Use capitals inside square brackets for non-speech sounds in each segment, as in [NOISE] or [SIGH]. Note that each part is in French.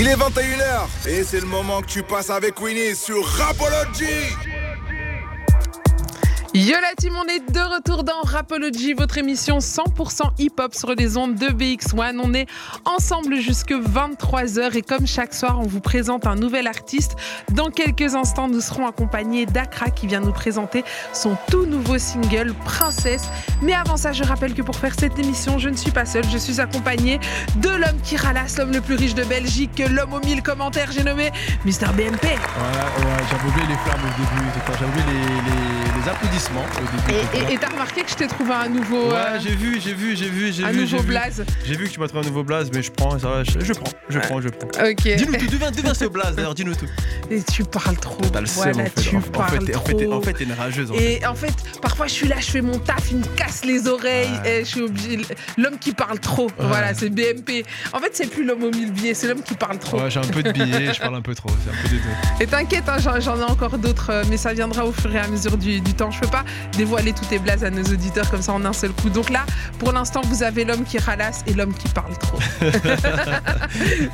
Il est 21h et c'est le moment que tu passes avec Winnie sur Rapology. Yo la team, on est de retour dans Rapology, votre émission 100% hip-hop sur les ondes de BX1. On est ensemble jusque 23h et comme chaque soir, on vous présente un nouvel artiste. Dans quelques instants, nous serons accompagnés d'Akra qui vient nous présenter son tout nouveau single Princesse. Mais avant ça, je rappelle que pour faire cette émission, je ne suis pas seule, je suis accompagnée de l'homme qui ralasse, l'homme le plus riche de Belgique, l'homme aux mille commentaires, j'ai nommé Mister BMP. Ouais, ouais, j'avais oublié les flammes au début, j'avais oublié les, les applaudissements. Et t'as remarqué que je t'ai trouvé un nouveau. Ouais, euh, j'ai vu, j'ai vu, j'ai vu, j'ai un vu. nouveau j'ai vu. blaze. J'ai vu que tu m'as trouvé un nouveau blaze, mais je prends, ça va, je, je prends, je prends, je prends. Ok. Dis-nous tout, d'où vient, ce blaze d'ailleurs, dis-nous tout. [LAUGHS] Et tu parles trop. T'as le seum, voilà, en fait. tu en, parles fait, t'es- en, fait, t'es- trop. en fait, une rageuse en. Et en fait, parfois je suis là, je fais mon taf, il me casse les oreilles, Ouais. et je suis obligée. L'homme qui parle trop, voilà, c'est BMP. En fait, c'est plus l'homme aux mille billets, c'est l'homme qui parle trop. Ouais, j'ai un peu de billets, je parle un peu trop, c'est un peu des deux. [LAUGHS] Et t'inquiète, hein, j'en j'en ai encore d'autres, euh, mais ça viendra au fur et à mesure du, du temps. Je peux pas dévoiler tous tes blazes à nos auditeurs comme ça en un seul coup. Donc là, pour l'instant, vous avez l'homme qui ralasse et l'homme qui parle trop. [LAUGHS]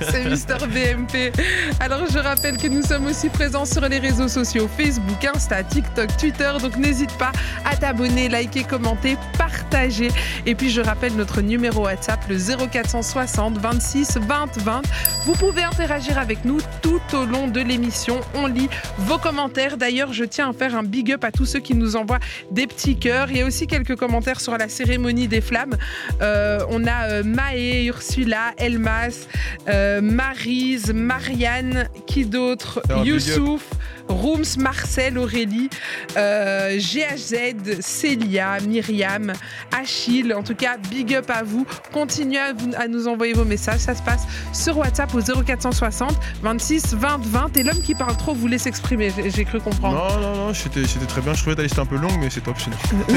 C'est Mister BMP. Alors je rappelle que nous sommes aussi présents sur les réseaux sociaux Facebook, Insta, TikTok, Twitter. Donc n'hésite pas à t'abonner, liker, commenter, partager. Et puis je rappelle notre numéro WhatsApp, le 0460 26 20 20. Vous pouvez interagir avec nous tout au long de l'émission. On lit vos commentaires. D'ailleurs, je tiens à faire un big up à tous ceux qui nous envoient des petits cœurs. Il y a aussi quelques commentaires sur la cérémonie des flammes. Euh, on a euh, Maë, Ursula, Elmas, euh, Marise, Marianne, qui d'autre? Big up. Rooms, Marcel, Aurélie, euh, GHZ, Célia, Myriam, Achille. En tout cas, big up à vous. Continuez à, vous- à nous envoyer vos messages. Ça se passe sur WhatsApp au 0460 26 20 20. Et l'homme qui parle trop voulait s'exprimer. J'ai cru comprendre. Non, non, non, c'était très bien, je trouvais ta liste un peu longue, mais c'est top sinon. [LAUGHS]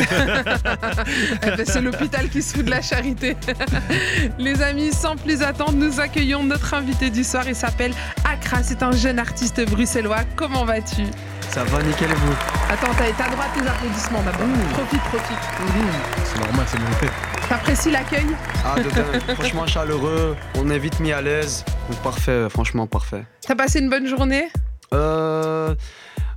Eh ben, c'est l'hôpital qui se fout de la charité. [LAUGHS] Les amis, sans plus attendre, nous accueillons notre invité du soir. Il s'appelle Akra. C'est un jeune artiste bruxellois. Comment vas-tu Ça va nickel et vous Attends, t'as droit à tes applaudissements d'abord. Profite, profite. C'est normal, c'est mon T'apprécies l'accueil? Ah de [LAUGHS] franchement chaleureux, on est vite mis à l'aise. Donc parfait, franchement parfait. T'as passé une bonne journée? Euh,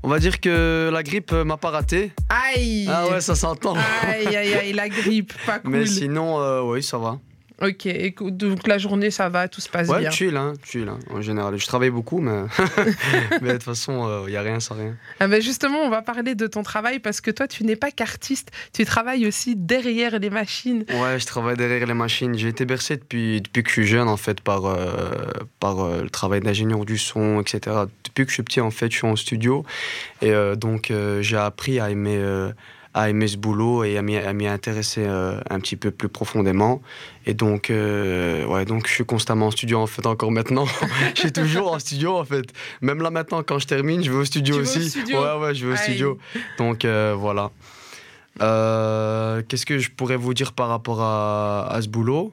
on va dire que la grippe m'a pas raté. Aïe Ah ouais, ça s'entend. Aïe, aïe, aïe, la grippe, pas cool. Mais sinon, euh, oui, ça va. Ok, donc la journée, ça va, tout se passe Ouais, bien. chill, hein, chill, hein, en général. Je travaille beaucoup, mais, [LAUGHS] mais de toute façon, il y a rien sans rien. Ah ben justement, on va parler de ton travail parce que toi, tu n'es pas qu'artiste, tu travailles aussi derrière les machines. Ouais, je travaille derrière les machines. J'ai été bercé depuis, depuis que je suis jeune, en fait, par, euh, par euh, le travail d'ingénieur du son, etc. Depuis que je suis petit, en fait, je suis en studio. Et euh, donc, euh, j'ai appris à aimer, euh, à aimer ce boulot et à m'y intéresser euh, un petit peu plus profondément. Et donc, euh, ouais, donc, je suis constamment en studio, en fait, encore maintenant. [LAUGHS] je suis toujours en studio, en fait. Même là, maintenant, quand je termine, je vais au studio Tu vas au aussi. studio Ouais, ouais, je vais au studio. Donc, euh, voilà. Qu'est-ce que je pourrais vous dire par rapport à, à ce boulot?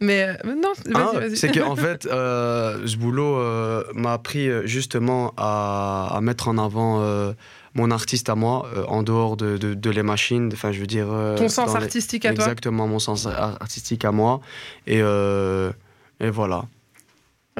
Mais euh, non, vas-y, Ah, vas-y. C'est qu'en [LAUGHS] fait, euh, ce boulot euh, m'a appris justement à, à mettre en avant mon artiste à moi, en dehors de, de- de les machines. Enfin, je veux dire. Ton sens les- artistique à toi. Exactement, mon sens ar- artistique à moi. Et, et voilà.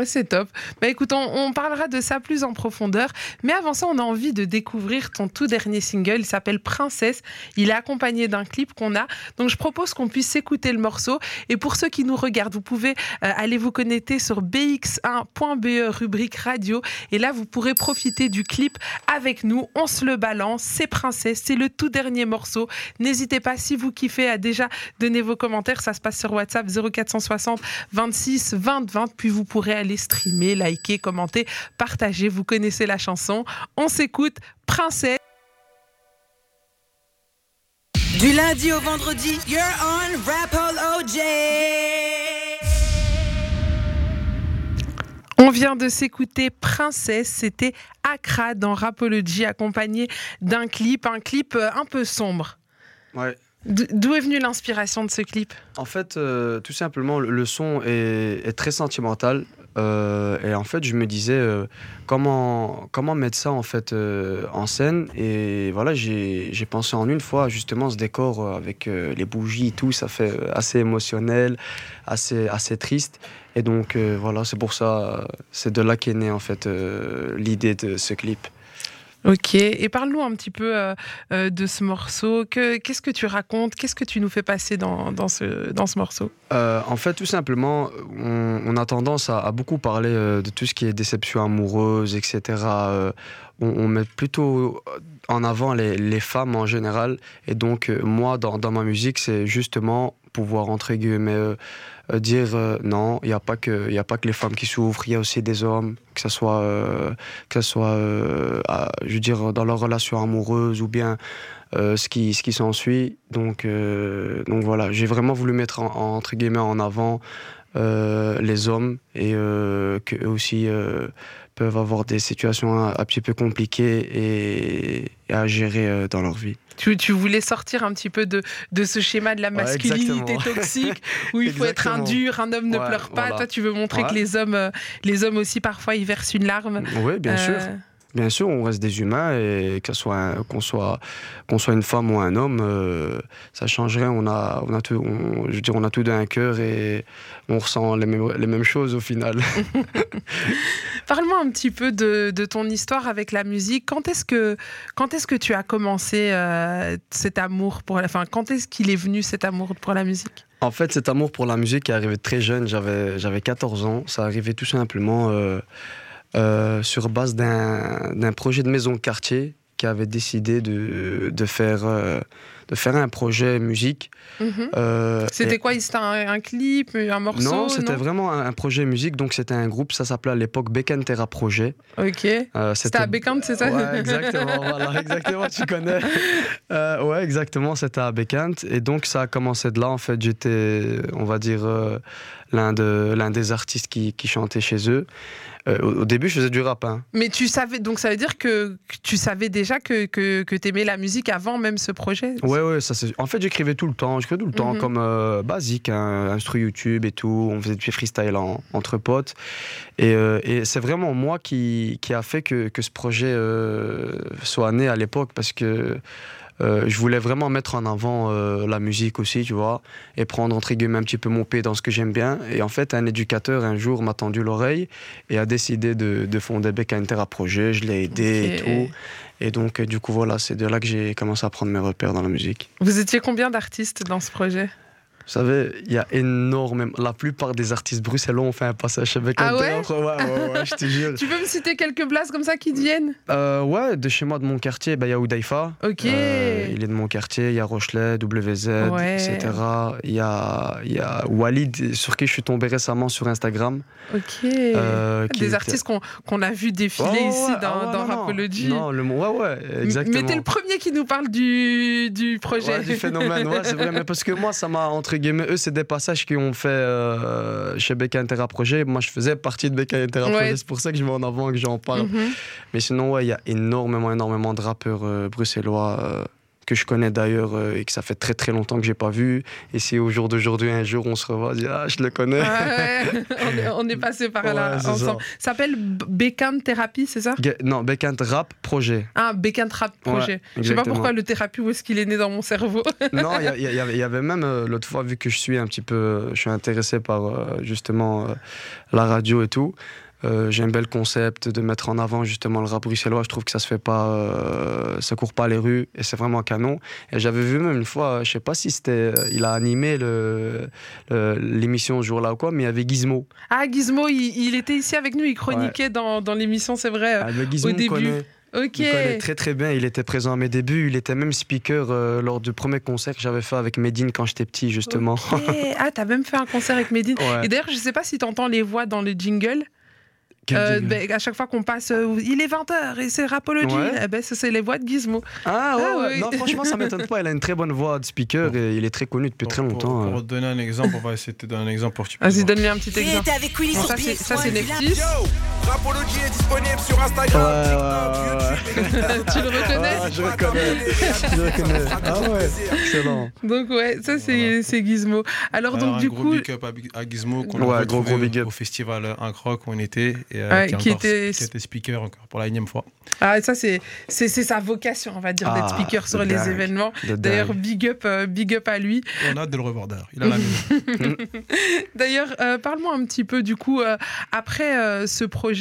C'est top. Bah écoute, on, parlera de ça plus en profondeur. Mais avant ça, on a envie de découvrir ton tout dernier single. Il s'appelle Princesse. Il est accompagné d'un clip qu'on a. Donc je propose qu'on puisse écouter le morceau. Et pour ceux qui nous regardent, vous pouvez euh, aller vous connecter sur bx1.be E, rubrique radio. Et là, vous pourrez profiter du clip avec nous. On se le balance. C'est Princesse. C'est le tout dernier morceau. N'hésitez pas, si vous kiffez, à déjà donner vos commentaires. Ça se passe sur WhatsApp 0460 26 20 20. Puis vous pourrez aller streamer, liker, commenter, partager. Vous connaissez la chanson. On s'écoute Princesse. Du lundi au vendredi, you're on Rapology. On vient de s'écouter Princesse, c'était Accra dans Rapology, accompagné d'un clip, un clip euh, un peu sombre. Ouais. D'où est venue l'inspiration de ce clip? En fait, euh, tout simplement, le- le son est, est très sentimental. Euh, et en fait, je me disais euh, comment, comment mettre ça en, fait, euh, en scène? Et voilà, j'ai pensé en une fois, justement, ce décor avec les bougies et tout, ça fait assez émotionnel, assez, assez triste. Et donc, voilà, c'est pour ça, c'est de là qu'est née en fait l'idée de ce clip. Ok, et parle-nous un petit peu euh, euh, de ce morceau. Que- Qu'est-ce que tu racontes? Qu'est-ce que tu nous fais passer dans, ce, dans ce morceau? Euh, en fait, tout simplement, on, a tendance à, beaucoup parler de tout ce qui est déception amoureuse, etc. On, met plutôt en avant les, femmes en général. Et donc, moi, dans ma musique, c'est justement pouvoir, entre guillemets, euh, euh, dire euh, non, il n'y a, pas que- y a pas que les femmes qui souffrent, il y a aussi des hommes, que ce soit, que ça soit je veux dire, dans leur relation amoureuse ou bien ce qui, ce qui s'ensuit. Donc, donc voilà, j'ai vraiment voulu mettre en, en- entre guillemets en avant les hommes et qu'eux aussi peuvent avoir des situations un, petit peu compliquées et, à gérer dans leur vie. Tu, tu voulais sortir un petit peu de, de ce schéma de la masculinité toxique [LAUGHS] où il faut être un dur, un homme ne Ouais, pleure pas. voilà. Toi, tu veux montrer Ouais. que les hommes, euh, les hommes aussi, parfois, ils versent une larme. Oui, bien sûr. Bien sûr, on reste des humains et ce soit qu'on soit qu'on soit une femme ou un homme, euh, ça change rien. On a on a tout, on- je veux dire, on a tout d'un cœur et on ressent les mêmes les mêmes choses au final. [LAUGHS] [LAUGHS] Parle-moi un petit peu de, de ton histoire avec la musique. Quand est-ce que, quand est-ce que tu as commencé euh, cet amour pour la... Enfin, quand est-ce qu'il est venu cet amour pour la musique? En fait, cet amour pour la musique est arrivé très jeune. J'avais, j'avais 14 ans. Ça arrivait tout simplement euh, euh, sur base d'un, projet de maison de quartier qui avait décidé de, de, faire, euh, de faire un projet musique. Mhm. Euh, C'était et- quoi? C'était un, un clip, un morceau? Non, c'était vraiment un, projet musique. Donc, c'était un groupe. Ça s'appelait à l'époque Becken Terra Project. Ok. Euh, C'était à Bécante, c'est ça? Ouais, exactement, voilà, [LAUGHS] exactement, tu connais. Ouais, exactement, c'était à Bécante. Et donc, ça a commencé de là. En fait, j'étais, on va dire, l'un de, l'un des artistes qui, qui chantait chez eux. Euh, au, au début, je faisais du rap. hein. Mais tu savais, donc ça veut dire que que tu savais déjà que, que, que tu aimais la musique avant même ce projet? Ouais, ouais, ça c'est. En fait, j'écrivais tout le temps. J'écrivais tout le temps, Mhm. comme euh, basique, hein, instru YouTube et tout. On faisait du freestyle en- entre potes. Et, euh, et c'est vraiment moi qui, qui a fait que, que ce projet euh, soit né à l'époque parce que. Euh, je voulais vraiment mettre en avant euh, la musique aussi, tu vois, et prendre entre guillemets un petit peu mon pied dans ce que j'aime bien. Et en fait, un éducateur un jour m'a tendu l'oreille et a décidé de, de fonder Beck Inter à projet. Je l'ai aidé et tout. Et donc, euh, du coup, voilà, c'est de là que j'ai commencé à prendre mes repères dans la musique. Vous étiez combien d'artistes dans ce projet? Vous savez, il y a énormément. La plupart des artistes bruxellois ont fait un passage avec Ah un ouais théâtre. ouais, ouais, ouais, je te jure. Tu peux me citer quelques places comme ça qui te viennent? Euh, ouais, de chez moi, de mon quartier, bah, il y a Oudaifa. Ok. Euh, il est de mon quartier. Il y a Rochelet, WZ, etc. Il y a, y a Walid, sur qui je suis tombé récemment sur Instagram. Ok. euh, Des artistes qu'on qu'on a vu défiler ici dans, ah dans non. Rapology. Non, le mot, ouais, ouais, exactement. Mais t'es le premier qui nous parle du, du projet. Du phénomène, ouais, c'est vrai. Mais parce que moi, ça m'a, entre [LAUGHS] guillemets, eux, c'est des passages qui ont fait euh, chez Becca Intera Projet. Moi, je faisais partie de Becca Intera Ouais. Projet. C'est pour ça que je mets en avant, que j'en parle. Mhm. Mais sinon, ouais, il y a énormément, énormément de rappeurs euh, bruxellois euh, que je connais d'ailleurs euh, et que ça fait très, très longtemps que j'ai pas vu. Et si au jour d'aujourd'hui, un jour, on se revoit, on dit, ah, je le connais. Ouais, on, est, on est passé par là Ouais, ensemble. Ça s'appelle Bécane Thérapie, c'est ça? Non, Becca Inter Rap Projet. Ah, Bécane Rap Projet. Je sais pas pourquoi le thérapie, où est-ce qu'il est né dans mon cerveau. [LAUGHS] non, il y, avait- il y avait même euh, l'autre fois, vu que je suis un petit peu, euh, je suis intéressé par justement la radio et tout. Euh, J'ai un bel concept de mettre en avant justement le rap bruxellois. Je trouve que ça se fait pas, euh, ça court pas les rues et c'est vraiment canon. Et j'avais vu même une fois, je sais pas si c'était, euh, il a animé le- le- l'émission ce jour-là ou quoi, mais il y avait Gizmo. Ah, Gizmo, il, il était ici avec nous, il chroniquait dans, dans l'émission, c'est vrai. Ah, le Gizmo au début. connaît. Ok. Il connaît très très bien, il était présent à mes débuts, il était même speaker euh, lors du premier concert que j'avais fait avec Medine quand j'étais petit justement. Ok. Ah, t'as même fait un concert avec Medine. [LAUGHS] Ouais. Et d'ailleurs, je sais pas si t'entends les voix dans le jingle. Euh, ben, à chaque fois qu'on passe, euh, il est 20h et c'est Rapology. Ouais. Eh ben, c'est les voix de Gizmo. Ah ouais, Ah ouais. oui. non franchement ça m'étonne pas, il a une très bonne voix de speaker et il est très connu depuis Pour- très pour- longtemps. Pour, euh. te donner un exemple, on va essayer de te donner un exemple pour que tu puisses Vas-y, donne-lui un petit Et exemple. t'es avec Willy Bon, ça, c'est- ça, c'est BX1 du Neptis. Lab. Rapology est disponible sur Instagram, Ouais, TikTok, YouTube. [LAUGHS] Tu le reconnais Ah, je reconnais. Je reconnais. Ah ouais, excellent. Donc ouais, ça c'est c'est Gizmo. Alors Alors, donc un du gros coup, big up à, Big- à Gizmo qu'on Ouais, a gros, gros big au- up. au festival Incroc où on était et euh, Ouais, qui, était- qui était speaker encore pour la énième fois. ah ça c'est c'est c'est sa vocation, on va dire, d'être Ah, speaker sur les dingue. événements. D'ailleurs, big up, euh, big up à lui. On a hâte de le revoir d'ailleurs. Il a la. [LAUGHS] D'ailleurs, euh, parle-moi un petit peu du coup euh, après euh, ce projet.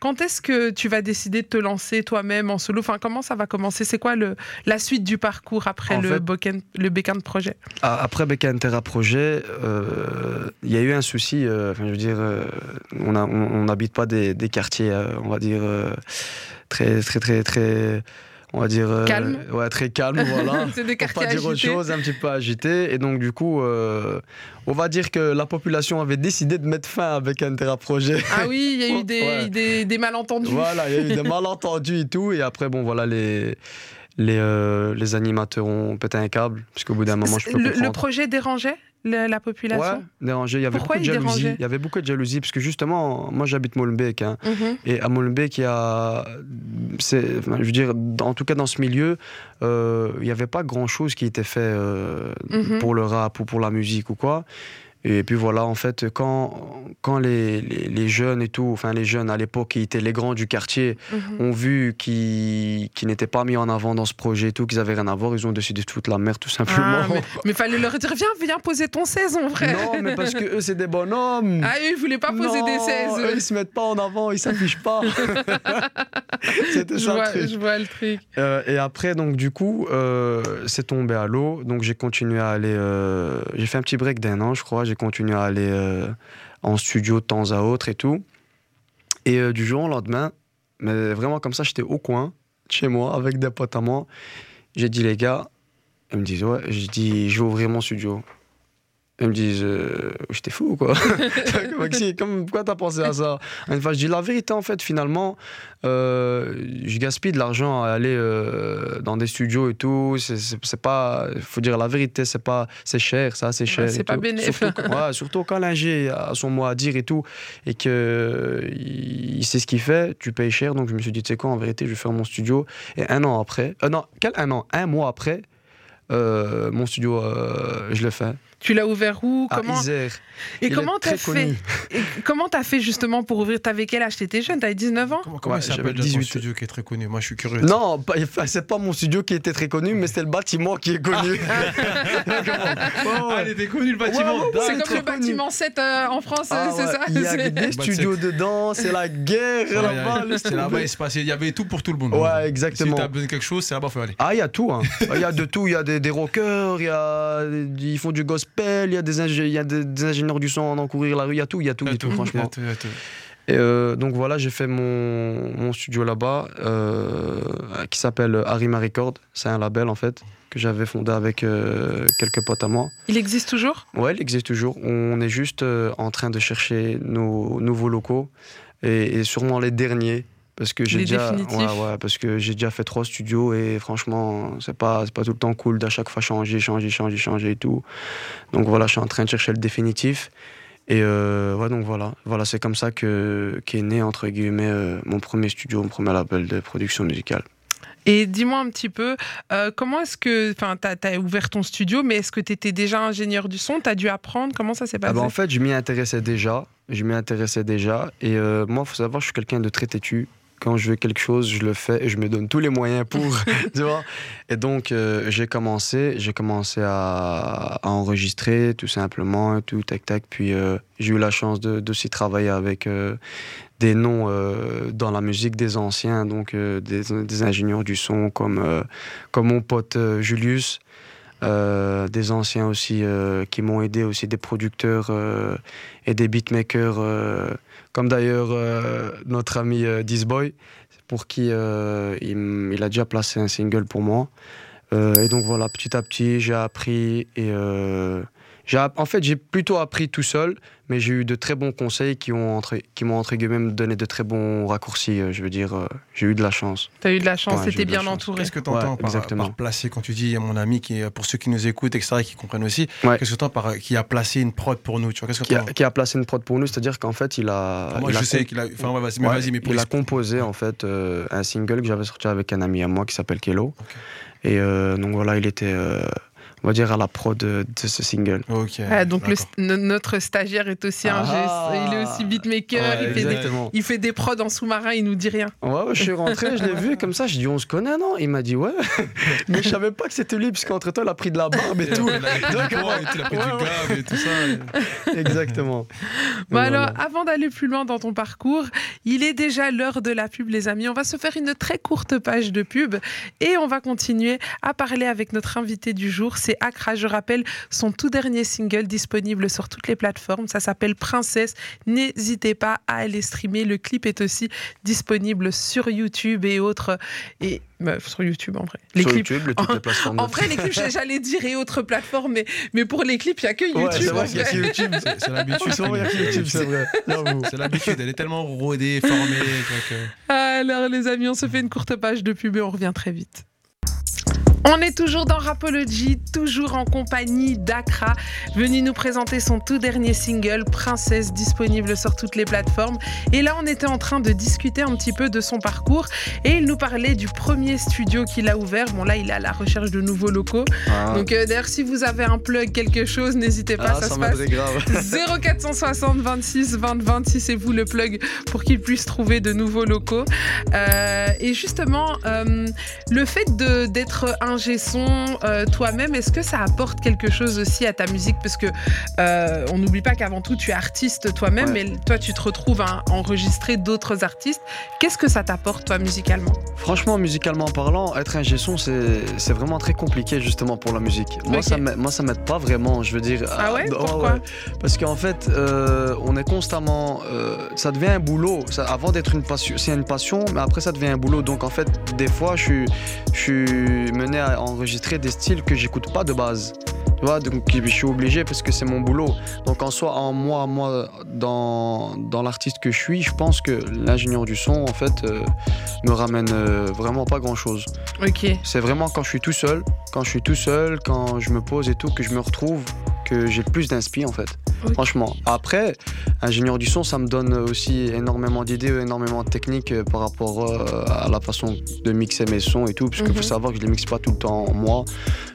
Quand est-ce que tu vas décider de te lancer toi-même en solo? Enfin, comment ça va commencer? C'est quoi le la suite du parcours après En le fait- le Bécane projet? Ah, Après Becca Terra Projet, euh, il y a eu un souci. euh, Enfin, je veux dire, euh, on n'habite pas des, des quartiers, on va dire très, très, très, très, on va dire euh, Calme. Ouais, très calme, voilà. [LAUGHS] Des Pour pas dire autre chose, un petit peu agité. Et donc, du coup, euh, on va dire que la population avait décidé de mettre fin avec un Terra Projet. Ah oui, il y a eu [LAUGHS] des, Ouais. des, des malentendus. Voilà, il y a eu des [LAUGHS] malentendus et tout. Et après, bon, voilà, les, les, euh, les animateurs ont pété un câble. Puisqu'au bout d'un moment, je peux le, le projet dérangeait? Le- la population Ouais, dérangé. Il y avait Pourquoi beaucoup de jalousie. Il y avait beaucoup de jalousie parce que justement, moi j'habite Molenbeek. hein, Mhm. et à Molenbeek, il y a. je veux dire, en tout cas dans ce milieu, euh, il n'y avait pas grand chose qui était fait euh, Mhm. pour le rap ou pour la musique ou quoi. Et puis voilà, en fait, quand, quand les, les, les jeunes et tout, enfin les jeunes à l'époque qui étaient les grands du quartier, Mhm. ont vu qu'ils n'étaient pas mis en avant dans ce projet et tout, qu'ils avaient rien à voir, ils ont décidé de foutre la merde tout simplement. Ah, mais, [LAUGHS] mais fallait leur dire viens, viens poser ton 16 mon frère. Non, mais parce que eux, c'est des bonhommes. Ah, eux, ils voulaient pas poser Non, des 16. eux, ils se mettent pas en avant, ils s'affichent pas. [LAUGHS] [LAUGHS] C'était ça vois, le truc. je vois le truc. Euh, et après, donc du coup, euh, c'est tombé à l'eau. Donc j'ai continué à aller. euh, j'ai fait un petit break d'un an, je crois. J'ai continué à aller euh, en studio de temps à autre et tout. Et euh, du jour au lendemain, mais vraiment comme ça, j'étais au coin, chez moi, avec des potes à moi. J'ai dit, les gars, ils me disent, ouais, j'ai dit, je vais ouvrir mon studio. Ils me disent, euh, j'étais fou, quoi. [LAUGHS] [LAUGHS] Comme, pourquoi t'as pensé à ça? Enfin, je dis la vérité, en fait, finalement, euh, je gaspille de l'argent à aller euh, dans des studios et tout. C'est- pas, il faut dire la vérité, c'est pas, c'est cher, ça, c'est cher. c'est pas tout. bénéf. Surtout, quand- ouais, surtout quand l'ingé a son mot à dire et tout, et que il, il sait ce qu'il fait, tu payes cher. Donc je me suis dit, tu sais quoi, en vérité, je vais faire mon studio. Et un an après, euh, non, quel un an, un mois après. mon studio, je l'ai fait. Tu l'as ouvert où? À Comment? Isère. Et Il comment t'as fait? Et comment t'as fait justement pour ouvrir T'avais quel âge T'étais jeune, t'avais 19 ans? Comment, comment Ouais, il s'appelle j'avais déjà ton 18. studio qui est très connu? Moi je suis curieux. Non, c'est pas mon studio qui était très connu, mais c'est le bâtiment qui est connu. Ah, [LAUGHS] il était connu le bâtiment. Ouais, ouais, ouais. C'est comme le connu. bâtiment 7 euh, en France, Ah c'est ouais, ça? Il y a des Bah, studios dedans, c'est la guerre Ouais, là-bas. là-bas, il se passait, il y avait tout pour tout le monde. Ouais, Si exactement. t'as besoin de quelque chose, c'est là-bas, faut aller. Ah, il y a tout. hein. Il y a de tout. Il y a des, des rockers, il y a, ils font du gospel, il y a des, ingé- il y a des, des ingénieurs du son en courir la rue. Il y a tout, il y a tout, il y a tout, Il y a franchement. tout, il y a tout. Et euh, donc voilà, j'ai fait mon, mon studio là-bas, euh, qui s'appelle Arima Record. C'est un label en fait que j'avais fondé avec euh, quelques potes à moi. Il existe toujours? Ouais, il existe toujours. On est juste euh, en train de chercher nos nouveaux locaux et, et sûrement les derniers. Parce que j'ai déjà, définitifs. ouais, ouais, parce que j'ai déjà fait trois studios et franchement, c'est pas, c'est pas tout le temps cool d'à chaque fois changer, changer, changer, changer et tout. Donc voilà, je suis en train de chercher le définitif. Et euh, ouais, donc voilà, voilà, c'est comme ça que qu'est né entre guillemets euh, mon premier studio, mon premier label de production musicale. Et dis-moi un petit peu, euh, comment est-ce que. Enfin, t'as as ouvert ton studio, mais est-ce que t'étais déjà ingénieur du son? T'as dû apprendre? Comment ça s'est Ah passé? bah, en fait, je m'y intéressais déjà. Je m'y intéressais déjà. Et euh, moi, il faut savoir, je suis quelqu'un de très têtu. Quand je veux quelque chose, je le fais et je me donne tous les moyens pour. [LAUGHS] [LAUGHS] tu vois et donc, euh, j'ai commencé, j'ai commencé à, à enregistrer tout simplement, tout, tac, tac. Puis, euh, j'ai eu la chance de, de s'y travailler avec euh, des noms dans la musique, des anciens, donc des, des ingénieurs du son comme, comme mon pote Julius. Euh, des anciens aussi euh, qui m'ont aidé, aussi des producteurs euh, et des beatmakers, euh, comme d'ailleurs euh, notre ami euh, Disboy, pour qui il, il a déjà placé un single pour moi. Et donc voilà, petit à petit, j'ai appris et en fait, j'ai plutôt appris tout seul, mais j'ai eu de très bons conseils qui ont entre, qui m'ont entre guillemets donné de très bons raccourcis. euh, je veux dire, euh, j'ai eu de la chance. T'as eu de la chance, Ouais, la bien chance. entouré. Qu'est-ce que tu entends Ouais, par, exactement. par placer quand tu dis à mon ami qui est- pour ceux qui nous écoutent etc et qui comprennent aussi Ouais. qu'est-ce que tu entends par qui a placé une prod pour nous tu vois qu'est-ce que Qui a, qui a placé une prod pour nous, c'est-à-dire qu'en fait, il a. moi il je a sais qu'il a enfin ouais, vas-y mais Ouais, vas-y mais pour il a composé en fait euh, un single que j'avais sorti avec un ami à moi qui s'appelle Kelo. Ok. Et euh, donc voilà, il était, euh, on va dire, à la prod de, de ce single. Ah, donc le, notre stagiaire est aussi un Ah. geste, il est aussi beatmaker, Ouais, il, fait des, il fait des prods en sous-marin, il nous dit rien. Ouais, je suis rentré, je l'ai vu comme ça, je dis on se connaît, non? Il m'a dit ouais. [LAUGHS] Mais je savais pas que c'était lui, puisqu'entre temps, il a pris de la barbe et Et tout. il a pris du et tout, il a pris Ouais, du ouais. grave et tout ça [LAUGHS] Exactement. Bon alors, voilà. avant d'aller plus loin dans ton parcours, il est déjà l'heure de la pub, les amis. On va se faire une très courte page de pub et on va continuer à parler avec notre invité du jour. C'est Accra, je rappelle, son tout dernier single disponible sur toutes les plateformes. Ça s'appelle Princesse. N'hésitez pas à aller streamer. Le clip est aussi disponible sur YouTube et autres. Et bah, sur YouTube en vrai. Les Sur clips. YouTube, les- toutes les plateformes. [LAUGHS] En vrai, les clips, j'allais dire et autres plateformes, mais, mais pour les clips, il n'y a que YouTube. Ouais, c'est en vrai vrai. YouTube. c'est c'est l'habitude C'est vrai, c'est elle est tellement rodée formée que- Alors les amis, on se fait une courte page de pub et on revient très vite. On est toujours dans Rapology, toujours en compagnie d'Akra, venu nous présenter son tout dernier single, Princesse, disponible sur toutes les plateformes. Et là, on était en train de discuter un petit peu de son parcours et il nous parlait du premier studio qu'il a ouvert. Bon, là, il est à la recherche de nouveaux locaux. Ah. Donc, euh, d'ailleurs, si vous avez un plug, quelque chose, n'hésitez pas, Ah, ça, ça se passe grave. 0460 26 20 26, c'est vous le plug pour qu'il puisse trouver de nouveaux locaux. Euh, et justement, euh, le fait d'être ingé son euh, toi-même, est-ce que ça apporte quelque chose aussi à ta musique? Parce que euh, on n'oublie pas qu'avant tout, tu es artiste toi-même, Ouais. mais toi, tu te retrouves à enregistrer d'autres artistes. Qu'est-ce que ça t'apporte, toi, musicalement? Franchement, musicalement parlant, être un son, c'est vraiment très compliqué justement pour la musique. Moi, ça m'aide- moi, ça m'aide pas vraiment. Je veux dire. Ah ouais? euh, Pourquoi? Parce qu'en fait, euh, on est constamment. ça devient un boulot. Ça- avant d'être une passion, c'est une passion, mais après ça devient un boulot. Donc en fait, des fois, je suis, je suis mené à enregistrer des styles que j'écoute pas de base. Tu vois, donc je suis obligé parce que c'est mon boulot. Donc en soi, en moi, moi, dans, dans l'artiste que je suis, je pense que l'ingénieur du son, en fait, euh, me ramène euh, vraiment pas grand chose. Ok. C'est vraiment quand je suis tout seul, quand je suis tout seul, quand je me pose et tout, que je me retrouve, que j'ai le plus d'inspi en fait. Franchement. Après, ingénieur du son, ça me donne aussi énormément d'idées, énormément de techniques euh, par rapport euh, à la façon de mixer mes sons et tout, parce qu'il Mhm. faut savoir que je les mixe pas tout le temps moi.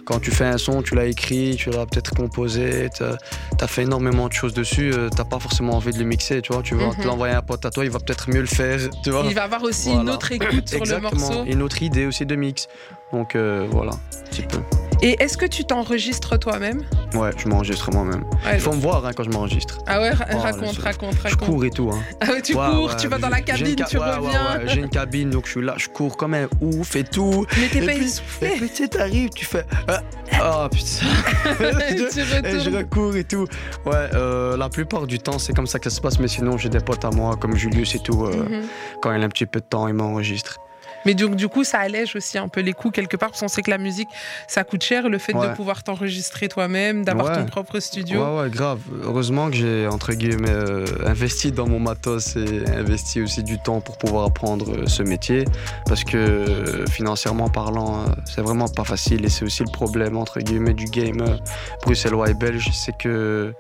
Quand tu fais un son, tu l'as écrit, tu l'as peut-être composé, t'as as fait énormément de choses dessus, euh, t'as pas forcément envie de le mixer, tu vois. Tu vas Mhm. l'envoyer à un pote à toi, il va peut-être mieux le faire, [LAUGHS] tu vois. Il va avoir aussi une autre écoute sur le morceau. une autre idée aussi de mix. Donc euh, voilà, un petit peu. Et est-ce que tu t'enregistres toi-même Ouais, je m'enregistre moi-même. Ouais, Il faut me voir hein, quand je m'enregistre. Ah ouais, Oh, raconte, je- raconte, Je raconte. cours et tout. Hein. Ah ouais, tu Ouais, cours, ouais, tu vas dans la cabine, ca- tu reviens. ouais, J'ai une cabine, donc je suis là, je cours comme un ouf et tout. Mais t'es pas puis, et essoufflé. puis tu sais, t'arrives, tu fais. Ah ah, putain. [LAUGHS] [LAUGHS] tu Et je recours et tout. Ouais, euh, la plupart du temps, c'est comme ça que ça se passe. Mais sinon, j'ai des potes à moi, comme Julius et tout. euh, Mhm. Quand il a un petit peu de temps, il m'enregistre. Mais donc, du coup, ça allège aussi un peu les coûts quelque part, parce qu'on sait que la musique, ça coûte cher. Le fait de pouvoir t'enregistrer toi-même, d'avoir Ouais. ton propre studio. Ouais, ouais, grave. Heureusement que j'ai, entre guillemets, euh, investi dans mon matos et investi aussi du temps pour pouvoir apprendre euh, ce métier. Parce que euh, financièrement parlant, c'est vraiment pas facile. Et c'est aussi le problème, entre guillemets, du game bruxellois et belge. C'est que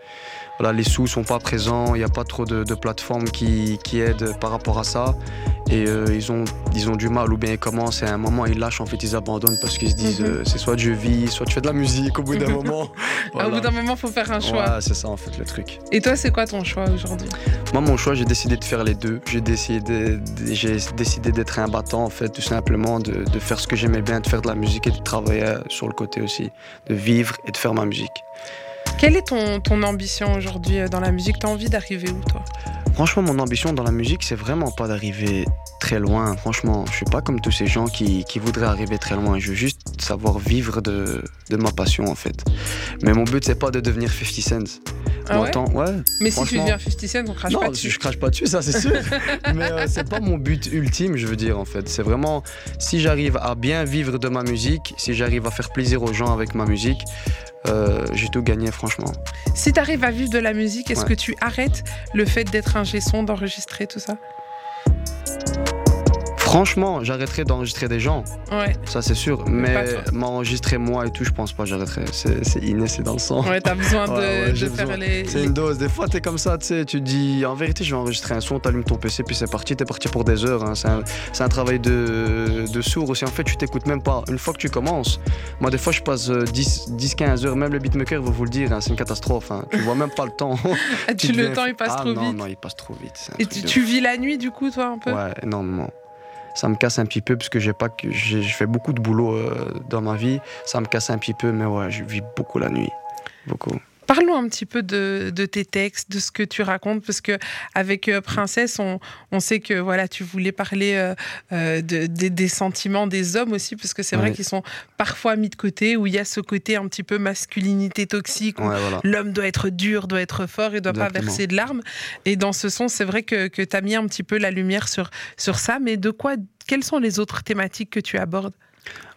voilà, les sous sont pas présents. Il n'y a pas trop de, de plateformes qui, qui aident par rapport à ça. Et euh, ils, ont, ils ont du mal ou bien ils commencent et à un moment ils lâchent, en fait ils abandonnent parce qu'ils se disent Mhm. euh, c'est soit je vis, soit tu fais de la musique au bout d'un [LAUGHS] moment. Ah, Au Voilà. bout d'un moment, faut faire un choix. Ouais, c'est ça en fait le truc. Et toi, c'est quoi ton choix aujourd'hui? Moi, mon choix, j'ai décidé de faire les deux. J'ai décidé, j'ai décidé d'être un battant en fait, tout simplement, de, de faire ce que j'aimais bien, de faire de la musique et de travailler sur le côté aussi, de vivre et de faire ma musique. Quelle est ton, ton ambition aujourd'hui euh, dans la musique? T'as envie d'arriver où, toi? Franchement, mon ambition dans la musique, c'est vraiment pas d'arriver très loin. Franchement, je suis pas comme tous ces gens qui, qui voudraient arriver très loin. Je veux juste savoir vivre de, de ma passion en fait. Mais mon but, c'est pas de devenir 50 Cent. Ah ouais? Mais si tu deviens 50 Cent, on crache non, pas dessus. je crache pas dessus, ça c'est sûr. [LAUGHS] Mais euh, c'est pas mon but ultime, je veux dire en fait. C'est vraiment si j'arrive à bien vivre de ma musique, si j'arrive à faire plaisir aux gens avec ma musique, euh, j'ai tout gagné, franchement. Si tu arrives à vivre de la musique, est-ce Ouais. que tu arrêtes le fait d'être un son, d'enregistrer tout ça? Franchement, j'arrêterai d'enregistrer des gens, Ouais, ça c'est sûr. Mais m'enregistrer moi et tout, je pense pas, j'arrêterai. C'est inné, c'est dans le sang. ouais t'as besoin de, [LAUGHS] Ouais, ouais, de j'ai faire besoin. les. C'est une dose. Des fois, t'es comme ça, tu sais, tu dis, en vérité, je vais enregistrer un son, t'allumes ton PC, puis c'est parti, t'es parti pour des heures. hein. C'est un, travail de, de sourd aussi. En fait, tu t'écoutes même pas. Une fois que tu commences, moi, des fois, je passe euh, 10, 10 15 heures, même le beatmaker va vous le dire, hein, c'est une catastrophe. hein. Tu vois même pas le temps. [LAUGHS] Ah, tu, le temps il passe Ah, trop non, vite. Non, il passe trop vite. Et tu, tu vis la nuit du coup, toi, un peu? Ouais, énormément. Ça me casse un petit peu parce que j'ai pas je fais beaucoup de boulot euh, dans ma vie. Ça me casse un petit peu, mais ouais, je vis beaucoup la nuit, beaucoup. Parlons un petit peu de, de tes textes, de ce que tu racontes, parce que avec euh, Princesse, on, on sait que voilà, tu voulais parler euh, euh, de- des- sentiments des hommes aussi, parce que c'est vrai Ouais. qu'ils sont parfois mis de côté, où il y a ce côté un petit peu masculinité toxique, où Ouais, voilà. l'homme doit être dur, doit être fort et doit pas verser de larmes. Et dans ce son, c'est vrai que, que tu as mis un petit peu la lumière sur, sur ça, mais de quoi, quelles sont les autres thématiques que tu abordes?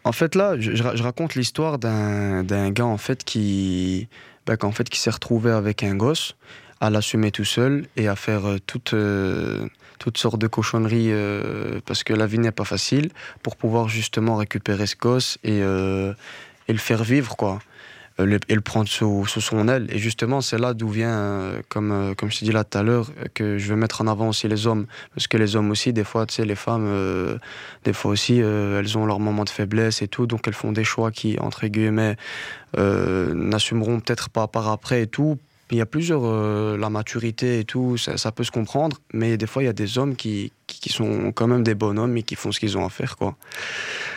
En fait, là, je, je ra- je raconte l'histoire d'un d'un gars en fait qui, bah, qu'en fait, qui s'est retrouvé avec un gosse à l'assumer tout seul et à faire euh, toutes, euh, toutes sortes de cochonneries euh, parce que la vie n'est pas facile pour pouvoir justement récupérer ce gosse et, et le faire vivre, quoi. Euh, le- et le prendre sous, sous son aile. Et justement, c'est là d'où vient, euh, comme, euh, comme je t'ai dit là tout à l'heure, que je veux mettre en avant aussi les hommes. Parce que les hommes aussi, des fois, tu sais, les femmes, euh, des fois aussi, euh, elles ont leurs moments de faiblesse et tout, donc elles font des choix qui, entre guillemets, euh, n'assumeront peut-être pas par après et tout. Il y a plusieurs, euh, la maturité et tout, ça, ça peut se comprendre, mais des fois, il y a des hommes qui, qui, qui sont quand même des bonhommes et qui font ce qu'ils ont à faire, quoi.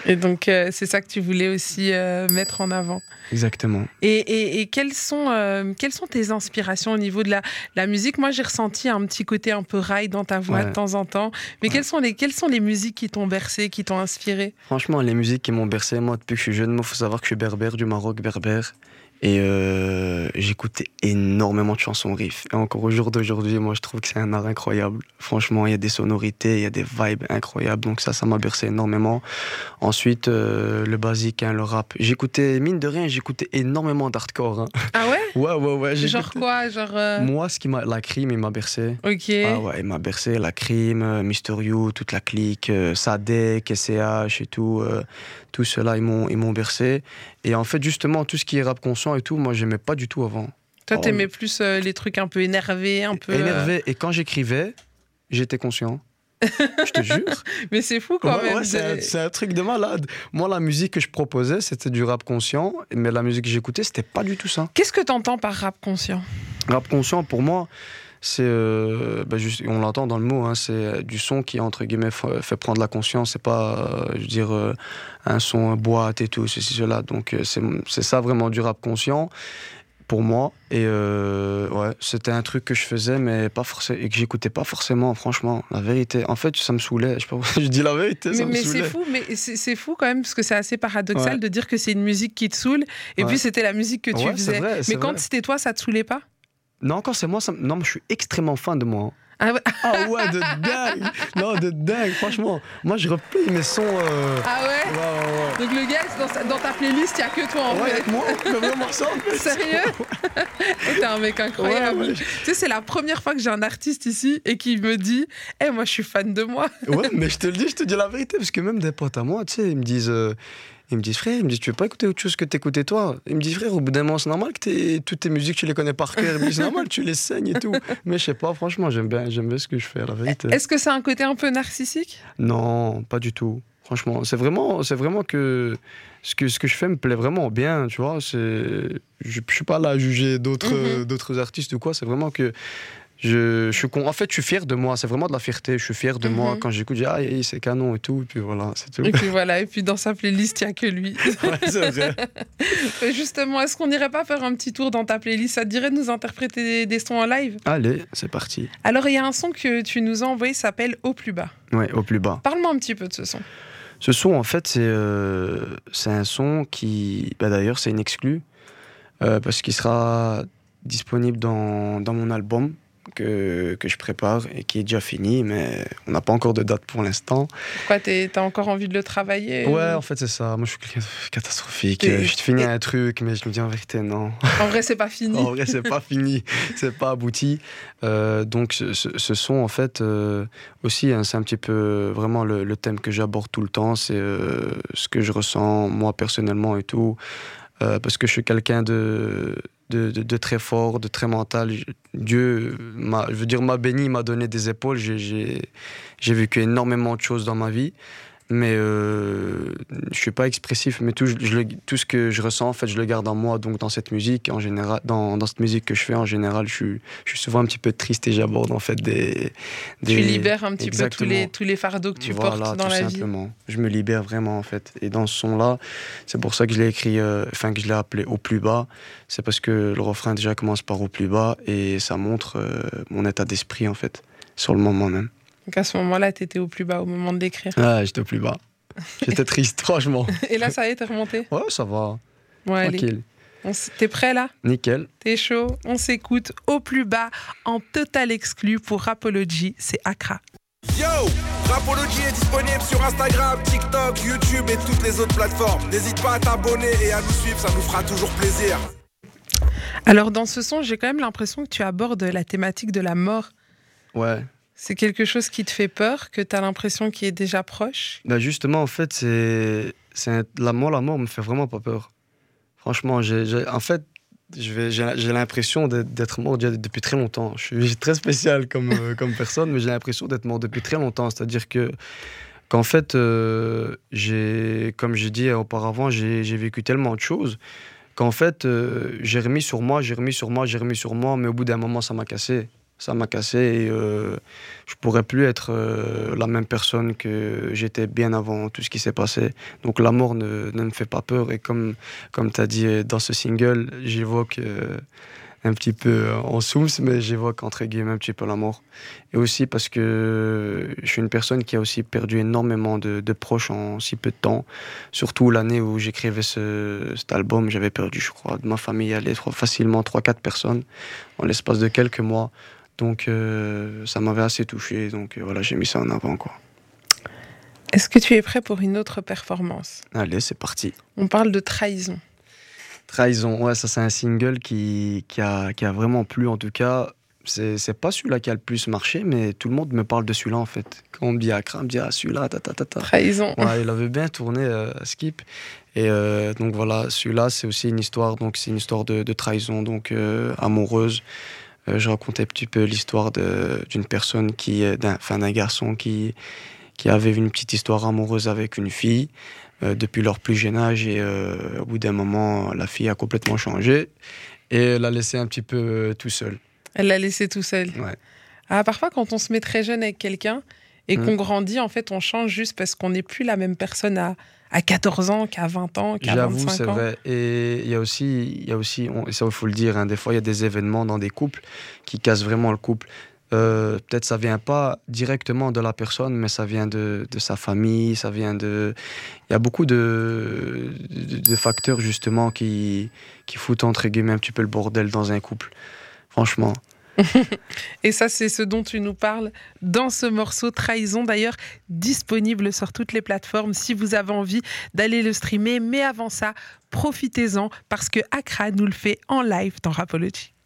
Et donc, euh, c'est ça que tu voulais aussi euh, mettre en avant. Exactement. Et, et- et quelles, sont, quelles sont tes inspirations au niveau de la, la musique? Moi, j'ai ressenti un petit côté un peu rail dans ta voix Ouais. de temps en temps. Mais Ouais. quelles, sont les, quelles sont les musiques qui t'ont bercé, qui t'ont inspiré? Franchement, les musiques qui m'ont bercé, moi, depuis que je suis jeune, il faut savoir que je suis berbère, du Maroc, berbère. Et euh, j'écoutais énormément de chansons riff. Et encore au jour d'aujourd'hui, moi, je trouve que c'est un art incroyable. Franchement, il y a des sonorités, il y a des vibes incroyables. Donc ça, ça m'a bercé énormément. Ensuite, euh, le basique, hein, le rap. J'écoutais, mine de rien, j'écoutais énormément d'hardcore. hein. Ah ouais? [LAUGHS] Ouais, ouais, ouais. Genre quoi? Genre. euh, Moi, ce qui m'a, la crime, il m'a bercé. Ok. Ah ouais, il m'a bercé, la crime, euh, Mister You, toute la clique, Sadek, SCH et tout, tout cela, ils m'ont, ils m'ont bercé. Et en fait, justement, tout ce qui est rap conscient et tout, moi, j'aimais pas du tout avant. Toi, oh. t'aimais plus euh, les trucs un peu énervés, un peu. euh, Énervé. Et quand j'écrivais, j'étais conscient. Je te jure. [LAUGHS] Mais c'est fou quand Ouais, même. ouais, c'est, un, de- c'est un truc de malade. Moi, la musique que je proposais, c'était du rap conscient, mais la musique que j'écoutais, c'était pas du tout ça. Qu'est-ce que t'entends par rap conscient? Rap conscient, pour moi, c'est. euh, bah, juste- on l'entend dans le mot, hein, c'est euh, du son qui, entre guillemets, f- fait prendre la conscience. C'est pas, euh, je veux dire, euh, un son boîte et tout, ceci, cela. Donc, euh, c'est ça vraiment du rap conscient pour moi. Et euh, ouais, c'était un truc que je faisais, mais pas forcément. Et que j'écoutais pas forcément, franchement, la vérité. En fait, ça me saoulait. Je, sais [LAUGHS] pas je dis la vérité, ça Mais, me mais c'est fou, mais c'est fou quand même parce que c'est assez paradoxal Ouais. de dire que c'est une musique qui te saoule et Ouais. puis c'était la musique que tu Ouais, faisais. vrai, mais quand c'était toi, ça te saoulait pas? Non, quand c'est moi, ça non, mais je suis extrêmement fan de moi. hein. Ah ouais, Ah ouais, de dingue Non, de dingue, franchement. Moi, je replie mes sons. euh, Ah ouais? Ouais, ouais, ouais. Donc le gars, dans, sa- dans ta playlist, il n'y a que toi en Ouais, fait. avec moi, vraiment ça en [LAUGHS] fait. Sérieux? Oh, T'es un mec incroyable. Ouais, ouais. Tu sais, c'est la première fois que j'ai un artiste ici et qui me dit Eh, moi, je suis fan de moi. Ouais, mais je te le dis, je te dis la vérité, parce que même des potes à moi, tu sais, ils me disent. euh, ils me disent, frère, ils me disent, tu veux pas écouter autre chose que t'écoutais toi? Ils me disent, frère, au bout d'un moment, c'est normal que toutes tes musiques, tu les connais par cœur. Ils me disent, normal, tu les saignes et tout. Mais je sais pas, franchement, j'aime bien, j'aime bien ce que je fais, la vérité. Est-ce que c'est un côté un peu narcissique? Non, pas du tout. Franchement, c'est vraiment, c'est vraiment que ce que ce que je fais me plaît vraiment bien, tu vois. C'est, je, je suis pas là à juger d'autres Mhm. d'autres artistes ou quoi. C'est vraiment que je, je suis con- en fait, je suis fier de moi. C'est vraiment de la fierté. Je suis fier de moi Mhm. quand j'écoute. Je dis ah, c'est canon et tout. Et puis voilà, c'est tout. Et puis [LAUGHS] voilà, et puis dans sa playlist, il n'y a que lui. Ouais, vrai. [LAUGHS] Justement, est-ce qu'on n'irait pas faire un petit tour dans ta playlist? Ça te dirait de nous interpréter des, des sons en live? Allez, c'est parti. Alors, il y a un son que tu nous as envoyé, s'appelle Au plus bas. Ouais, au plus bas. Parle-moi un petit peu de ce son. Ce son, en fait, c'est euh, un son qui. bah, D'ailleurs, c'est une exclue. euh, parce qu'il sera disponible dans, dans mon album que, que je prépare et qui est déjà fini, mais on n'a pas encore de date pour l'instant. Pourquoi t'as encore envie de le travailler Ouais, en fait, c'est ça. Moi, je suis quelqu'un de catastrophique. Je finis un truc, mais je me dis en vérité, non. En vrai, c'est pas fini. [LAUGHS] En vrai, c'est pas fini, c'est pas abouti. Euh, donc, ce, ce- ce son, en fait, euh, aussi, hein, c'est un petit peu vraiment le, le thème que j'aborde tout le temps. C'est euh, ce que je ressens, moi, personnellement et tout. Parce que je suis quelqu'un de, de, de- très fort, de très mental. Dieu, je veux dire, m'a béni, m'a donné des épaules. J'ai vécu énormément de choses dans ma vie. Mais euh, je suis pas expressif, mais tout, je le- tout ce que je ressens, en fait, je le garde en moi. Donc, dans cette musique, en général, dans, dans cette musique que je fais, en général, je suis, je suis souvent un petit peu triste et j'aborde, en fait, des. Tu des- libères un petit peu tous les, tous les fardeaux que tu Voilà, portes dans tout la vie. simplement. Je me libère vraiment, en fait. Et dans ce son-là, c'est pour ça que je l'ai écrit, euh, enfin, que je l'ai appelé Au plus bas. C'est parce que le refrain, déjà, commence par Au plus bas et ça montre euh, mon état d'esprit, en fait, sur le moment même. Donc à ce moment-là, t'étais au plus bas au moment de l'écrire. Ah, j'étais au plus bas. J'étais [LAUGHS] triste, franchement. Et là, ça y est, t'es remonté Ouais, ça va. Allez. Tranquille. T'es prêt là? Nickel. T'es chaud On s'écoute au plus bas en total exclu pour Rapology. C'est Accra. Yo Rapology est disponible sur Instagram, TikTok, YouTube et toutes les autres plateformes. N'hésite pas à t'abonner et à nous suivre, ça nous fera toujours plaisir. Alors dans ce son, j'ai quand même l'impression que tu abordes la thématique de la mort. Ouais. C'est quelque chose qui te fait peur, que tu as l'impression qui est déjà proche? Bah justement, en fait, c'est, la mort, la mort me fait vraiment pas peur. Franchement, j'ai, en fait, j'ai, l'impression d'être, mort depuis très longtemps. Je suis très spécial comme, euh, comme personne, mais j'ai l'impression d'être mort depuis très longtemps. C'est-à-dire que qu'en fait, euh, j'ai, comme j'ai dit auparavant, j'ai, j'ai vécu tellement de choses qu'en fait, euh, j'ai remis sur moi, j'ai remis sur moi, j'ai remis sur moi, mais au bout d'un moment, ça m'a cassé. Ça m'a cassé et euh, je pourrais plus être euh, la même personne que j'étais bien avant tout ce qui s'est passé. Donc la mort ne, ne me fait pas peur. Et comme, comme tu as dit euh, dans ce single, j'évoque euh, un petit peu euh, en source, mais j'évoque entre guillemets un petit peu la mort. Et aussi parce que je suis une personne qui a aussi perdu énormément de, proches en si peu de temps. Surtout l'année où j'écrivais ce, cet album, j'avais perdu, je crois, de ma famille, allait trop facilement 3-4 personnes en l'espace de quelques mois. Donc euh, ça m'avait assez touché, donc euh, voilà, j'ai mis ça en avant. Quoi. Est-ce que tu es prêt pour une autre performance? Allez, c'est parti. On parle de trahison. Trahison, ouais, ça c'est un single qui, qui, a, qui a vraiment plu en tout cas. C'est c'est pas celui-là qui a le plus marché, mais tout le monde me parle de celui-là en fait. Quand on me dit Accra, on me dit ah celui-là, ta ta ta ta. Trahison. Ouais, il avait bien tourné euh, Skip. Et euh, donc voilà, celui-là, c'est aussi une histoire. Donc c'est une histoire de, de trahison, donc euh, amoureuse. Euh, je racontais un petit peu l'histoire d'une personne qui, euh, d'un, enfin d'un garçon qui qui avait une petite histoire amoureuse avec une fille euh, depuis leur plus jeune âge et euh, au bout d'un moment, la fille a complètement changé et l'a laissé un petit peu euh, tout seul. Elle l'a laissé tout seul. Ouais. Ah, parfois, quand on se met très jeune avec quelqu'un et Mm. qu'on grandit, en fait, on change juste parce qu'on n'est plus la même personne à, à 14 ans qu'à 20 ans, qu'à J'avoue, 25 c'est ans. vrai. Et il y a aussi, il y a aussi on- et ça il faut le dire, hein, des fois il y a des événements dans des couples qui cassent vraiment le couple. Euh, Peut-être ça vient pas directement de la personne, mais ça vient de, de sa famille, ça vient de... Il y a beaucoup de, de, de facteurs justement qui, qui foutent entre guillemets un petit peu le bordel dans un couple. Franchement. [LAUGHS] Et ça, c'est ce dont tu nous parles dans ce morceau Trahison, d'ailleurs disponible sur toutes les plateformes si vous avez envie d'aller le streamer. Mais avant ça, profitez-en parce que Accra nous le fait en live dans Rapology.